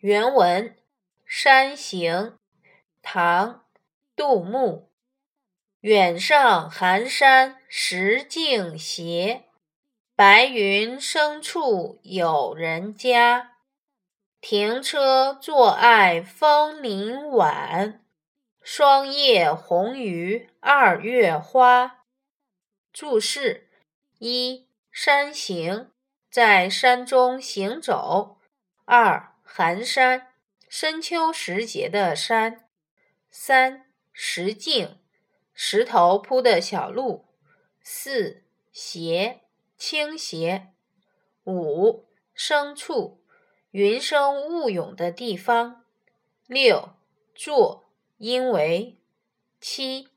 原文《山行》唐·杜牧。远上寒山石径斜，白云深处有人家。停车坐爱枫林晚，霜叶红于二月花。注释：一、山行，在山中行走；二、寒山，深秋时节的山；三、石径，石头铺的小路；四、斜，倾斜；五、深处。云生雾涌的地方。六坐，因为七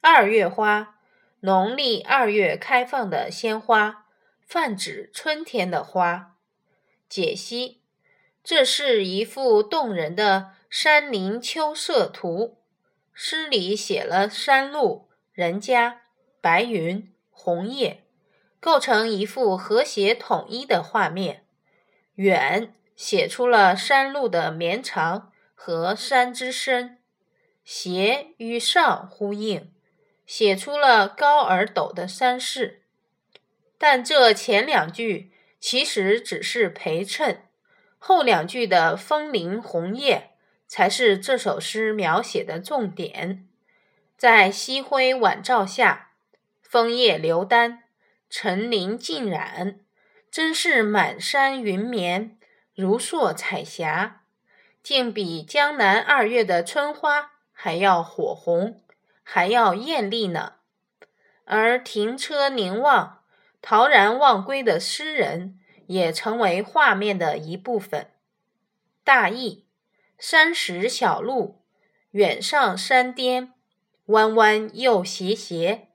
二月花，农历二月开放的鲜花，泛指春天的花。解析：这是一幅动人的山林秋色图，诗里写了山路、人家、白云、红叶，构成一幅和谐统一的画面。远。写出了山路的绵长和山之深，斜与上呼应，写出了高而陡的山势。但这前两句其实只是陪衬，后两句的枫林红叶才是这首诗描写的重点。在夕晖晚照下，枫叶流丹，层林尽染，真是满山云绵。如烁彩霞，竟比江南二月的春花还要火红，还要艳丽呢。而停车凝望、陶然忘归的诗人，也成为画面的一部分。大意：山石小路，远上山巅，弯弯又斜斜，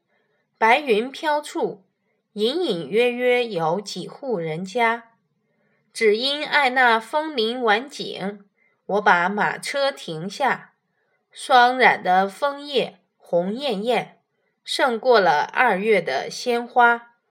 白云飘处，隐隐约约有几户人家。只因爱那枫林晚景，我把马车停下。霜染的枫叶红艳艳，胜过了二月的鲜花。